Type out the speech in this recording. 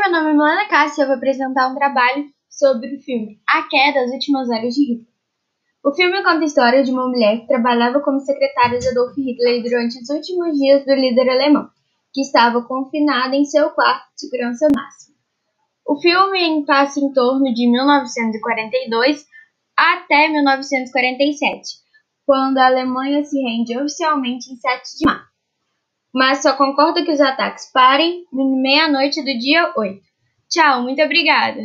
meu nome é Milana Cássia e eu vou apresentar um trabalho sobre o filme A Queda das Últimas Horas de Hitler. O filme conta a história de uma mulher que trabalhava como secretária de Adolf Hitler durante os últimos dias do líder alemão, que estava confinada em seu quarto de segurança máxima. O filme passa em torno de 1942 até 1947, quando a Alemanha se rende oficialmente em 7 de março mas só concordo que os ataques parem meia-noite do dia 8. Tchau, muito obrigada!